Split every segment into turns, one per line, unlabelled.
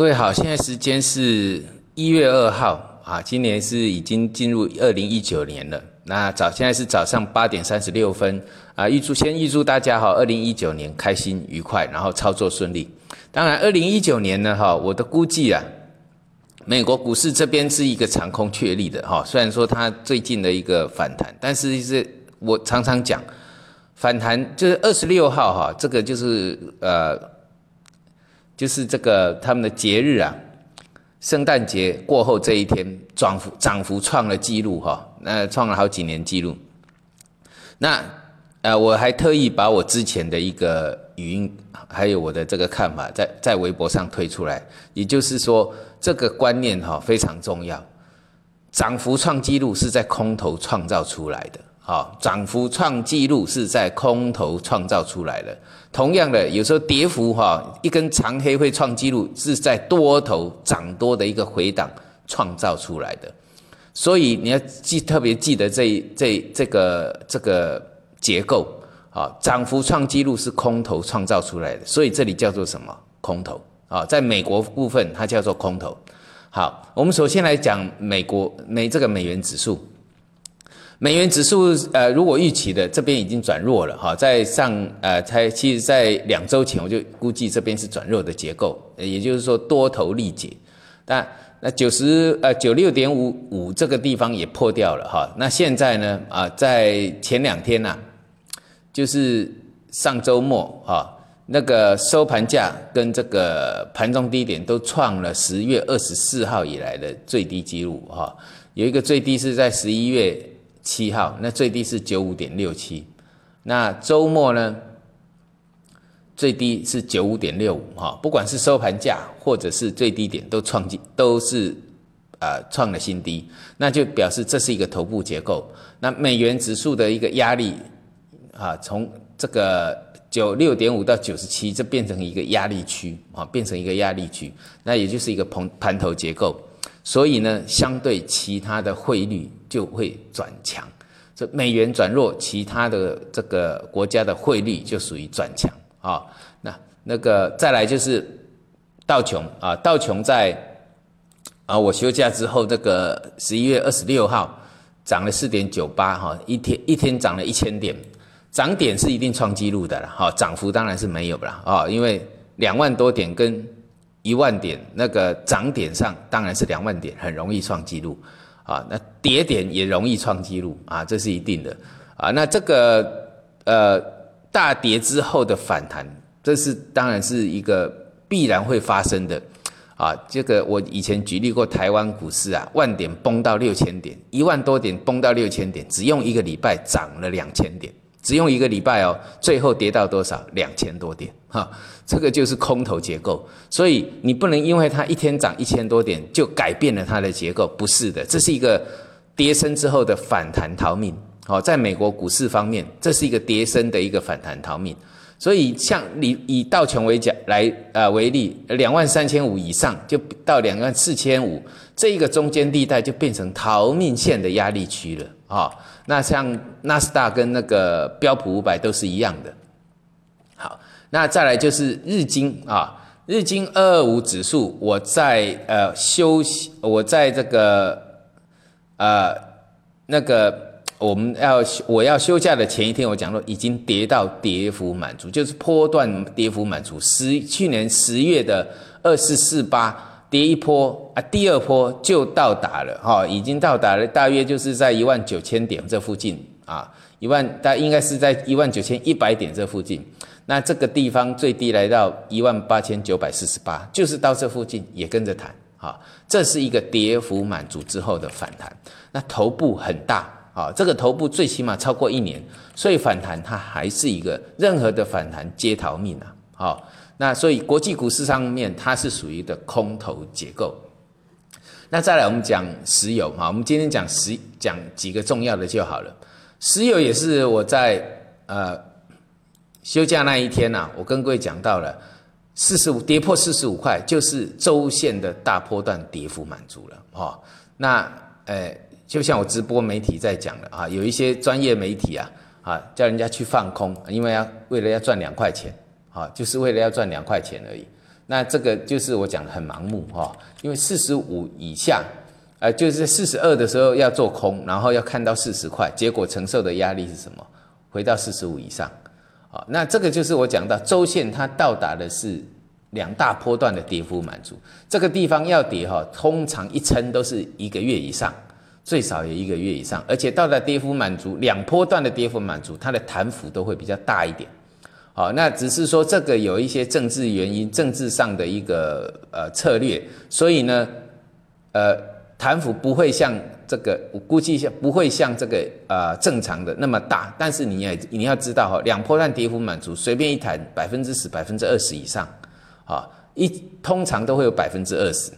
各位好，现在时间是一月二号啊，今年是已经进入二零一九年了。那早现在是早上八点三十六分啊，预祝先预祝大家哈，二零一九年开心愉快，然后操作顺利。当然，二零一九年呢哈，我的估计啊，美国股市这边是一个长空确立的哈，虽然说它最近的一个反弹，但是是我常常讲反弹就是二十六号哈，这个就是呃。就是这个他们的节日啊，圣诞节过后这一天，涨幅涨幅创了记录哈，那创了好几年记录。那呃，我还特意把我之前的一个语音，还有我的这个看法，在在微博上推出来。也就是说，这个观念哈非常重要，涨幅创纪录是在空头创造出来的。好，涨幅创纪录是在空头创造出来的。同样的，有时候跌幅哈，一根长黑会创纪录，是在多头涨多的一个回档创造出来的。所以你要记，特别记得这这这个这个结构啊，涨幅创纪录是空头创造出来的，所以这里叫做什么？空头啊，在美国部分它叫做空头。好，我们首先来讲美国美这个美元指数。美元指数，呃，如果预期的这边已经转弱了哈，在上，呃，才其实，在两周前我就估计这边是转弱的结构，也就是说多头力竭。但那九十，呃，九六点五五这个地方也破掉了哈。那现在呢，啊，在前两天呐，就是上周末哈，那个收盘价跟这个盘中低点都创了十月二十四号以来的最低记录哈，有一个最低是在十一月。七号，那最低是九五点六七，那周末呢，最低是九五点六五哈，不管是收盘价或者是最低点都创进都是呃创了新低，那就表示这是一个头部结构。那美元指数的一个压力啊，从这个九六点五到九十七，这变成一个压力区啊，变成一个压力区，那也就是一个盘盘头结构。所以呢，相对其他的汇率就会转强，这美元转弱，其他的这个国家的汇率就属于转强啊。那那个再来就是道琼啊，道琼在啊我休假之后，这个十一月二十六号涨了四点九八哈，一天一天涨了一千点，涨点是一定创纪录的了哈，涨幅当然是没有了啊，因为两万多点跟。一万点那个涨点上当然是两万点，很容易创纪录啊。那跌点也容易创纪录啊，这是一定的啊。那这个呃大跌之后的反弹，这是当然是一个必然会发生的啊。这个我以前举例过台湾股市啊，万点崩到六千点，一万多点崩到六千点，只用一个礼拜涨了两千点。只用一个礼拜哦，最后跌到多少？两千多点，哈，这个就是空头结构。所以你不能因为它一天涨一千多点就改变了它的结构，不是的，这是一个跌升之后的反弹逃命。好，在美国股市方面，这是一个跌升的一个反弹逃命。所以像你以道琼为讲来呃为例，两万三千五以上就到两万四千五，这一个中间地带就变成逃命线的压力区了啊。那像纳斯达跟那个标普五百都是一样的。好，那再来就是日经啊，日经二二五指数，我在呃休息，我在这个呃那个。我们要我要休假的前一天，我讲说已经跌到跌幅满足，就是波段跌幅满足。十去年十月的二四四八跌一波啊，第二波就到达了哈，已经到达了大约就是在一万九千点这附近啊，一万大应该是在一万九千一百点这附近。那这个地方最低来到一万八千九百四十八，就是到这附近也跟着弹啊，这是一个跌幅满足之后的反弹，那头部很大。啊，这个头部最起码超过一年，所以反弹它还是一个任何的反弹皆逃命啊！好，那所以国际股市上面它是属于的空头结构。那再来我们讲石油啊，我们今天讲石讲几个重要的就好了。石油也是我在呃休假那一天呐，我跟各位讲到了四十五跌破四十五块，就是周线的大波段跌幅满足了哈。那呃。就像我直播媒体在讲的啊，有一些专业媒体啊，啊叫人家去放空，因为要为了要赚两块钱，啊，就是为了要赚两块钱而已。那这个就是我讲的很盲目哈，因为四十五以下，呃，就是四十二的时候要做空，然后要看到四十块，结果承受的压力是什么？回到四十五以上，啊，那这个就是我讲到周线它到达的是两大波段的跌幅满足，这个地方要跌哈，通常一撑都是一个月以上，最少有一个月以上，而且到达跌幅满足两波段的跌幅满足，它的弹幅都会比较大一点。好，那只是说这个有一些政治原因，政治上的一个呃策略，所以呢，呃，弹幅不会像这个，我估计像不会像这个呃正常的那么大，但是你也你要知道哈，两波段跌幅满足，随便一弹百分之十、百分之二十以上，啊，一通常都会有百分之二十。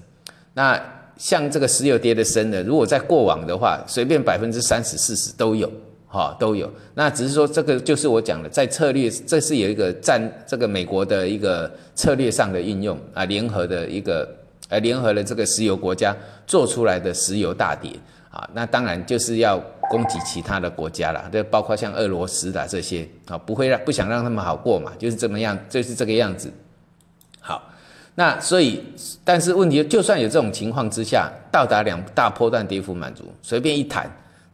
那像这个石油跌的深的，如果在过往的话，随便百分之三十、四十都有。哈，都有。那只是说，这个就是我讲的，在策略，这是有一个战，这个美国的一个策略上的应用啊，联合的一个，呃，联合了这个石油国家做出来的石油大跌啊。那当然就是要攻击其他的国家了，这包括像俄罗斯的这些啊，不会让不想让他们好过嘛，就是这么样，就是这个样子。好，那所以，但是问题，就算有这种情况之下，到达两大波段跌幅满足，随便一弹。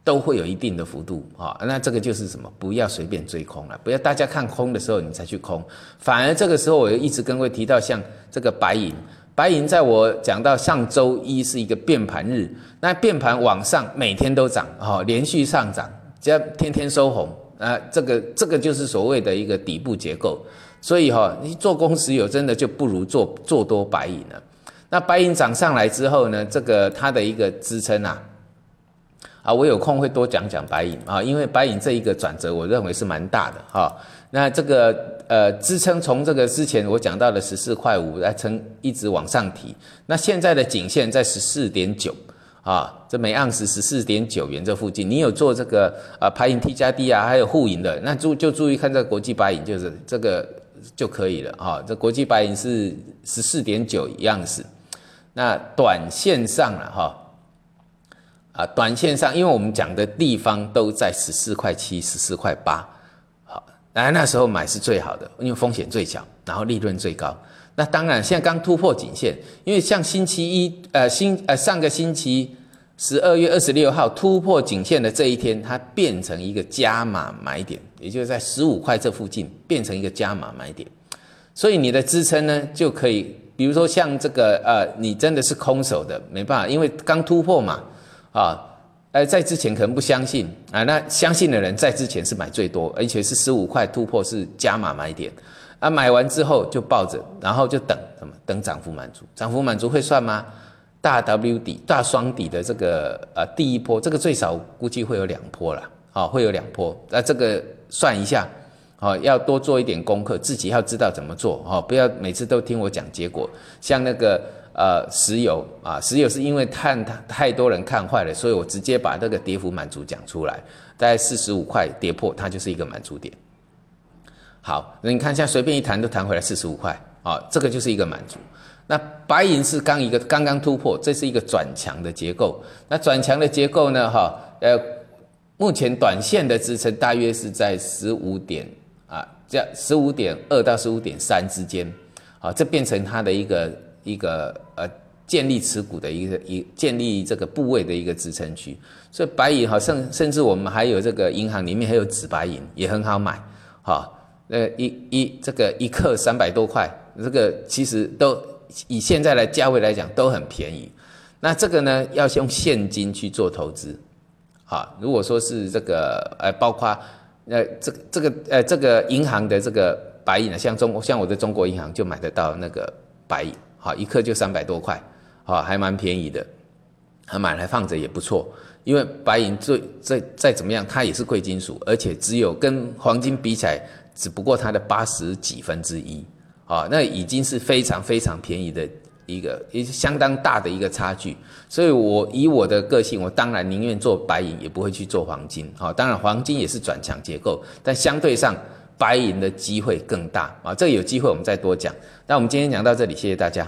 都会有一定的幅度啊，那这个就是什么？不要随便追空了，不要大家看空的时候你才去空，反而这个时候我又一直跟各位提到，像这个白银，白银在我讲到上周一是一个变盘日，那变盘往上每天都涨，哈，连续上涨，只要天天收红，啊，这个这个就是所谓的一个底部结构，所以哈，你做空石油真的就不如做做多白银了。那白银涨上来之后呢，这个它的一个支撑啊。啊，我有空会多讲讲白银啊，因为白银这一个转折，我认为是蛮大的哈。那这个呃支撑从这个之前我讲到的十四块五来撑，一直往上提。那现在的颈线在十四点九啊，这每盎司十四点九元这附近，你有做这个啊白银 T 加 D 啊，还有沪银的，那注就注意看这国际白银，就是这个就可以了啊。这国际白银是十四点九样子，那短线上了哈。啊短线上，因为我们讲的地方都在十四块七、十四块八，好，来那时候买是最好的，因为风险最小，然后利润最高。那当然，现在刚突破颈线，因为像星期一，呃，星呃上个星期十二月二十六号突破颈线的这一天，它变成一个加码买点，也就是在十五块这附近变成一个加码买点，所以你的支撑呢就可以，比如说像这个，呃，你真的是空手的，没办法，因为刚突破嘛。啊，呃，在之前可能不相信啊，那相信的人在之前是买最多，而且是十五块突破是加码买点，啊，买完之后就抱着，然后就等什么？等涨幅满足，涨幅满足会算吗？大 W 底、大双底的这个呃第一波，这个最少估计会有两波了，啊，会有两波，那这个算一下，啊，要多做一点功课，自己要知道怎么做，哈，不要每次都听我讲结果，像那个。呃，石油啊，石油是因为看太多人看坏了，所以我直接把这个跌幅满足讲出来，大概四十五块跌破，它就是一个满足点。好，那你看现在随便一弹都弹回来四十五块啊，这个就是一个满足。那白银是刚一个刚刚突破，这是一个转强的结构。那转强的结构呢，哈，呃，目前短线的支撑大约是在十五点啊，这十五点二到十五点三之间，好，这变成它的一个。一个呃建立持股的一个一建立这个部位的一个支撑区，所以白银哈甚甚至我们还有这个银行里面还有紫白银也很好买，哈，呃一一这个一克三百多块，这个其实都以现在的价位来讲都很便宜。那这个呢要用现金去做投资，好，如果说是这个呃包括呃这个这个呃这个银行的这个白银呢，像中像我的中国银行就买得到那个白银。好，一克就三百多块，好，还蛮便宜的，还买来放着也不错。因为白银最再再怎么样，它也是贵金属，而且只有跟黄金比起来，只不过它的八十几分之一，啊，那已经是非常非常便宜的一个，也是相当大的一个差距。所以我以我的个性，我当然宁愿做白银，也不会去做黄金。啊，当然黄金也是转强结构，但相对上。白银的机会更大啊！这个有机会我们再多讲。那我们今天讲到这里，谢谢大家。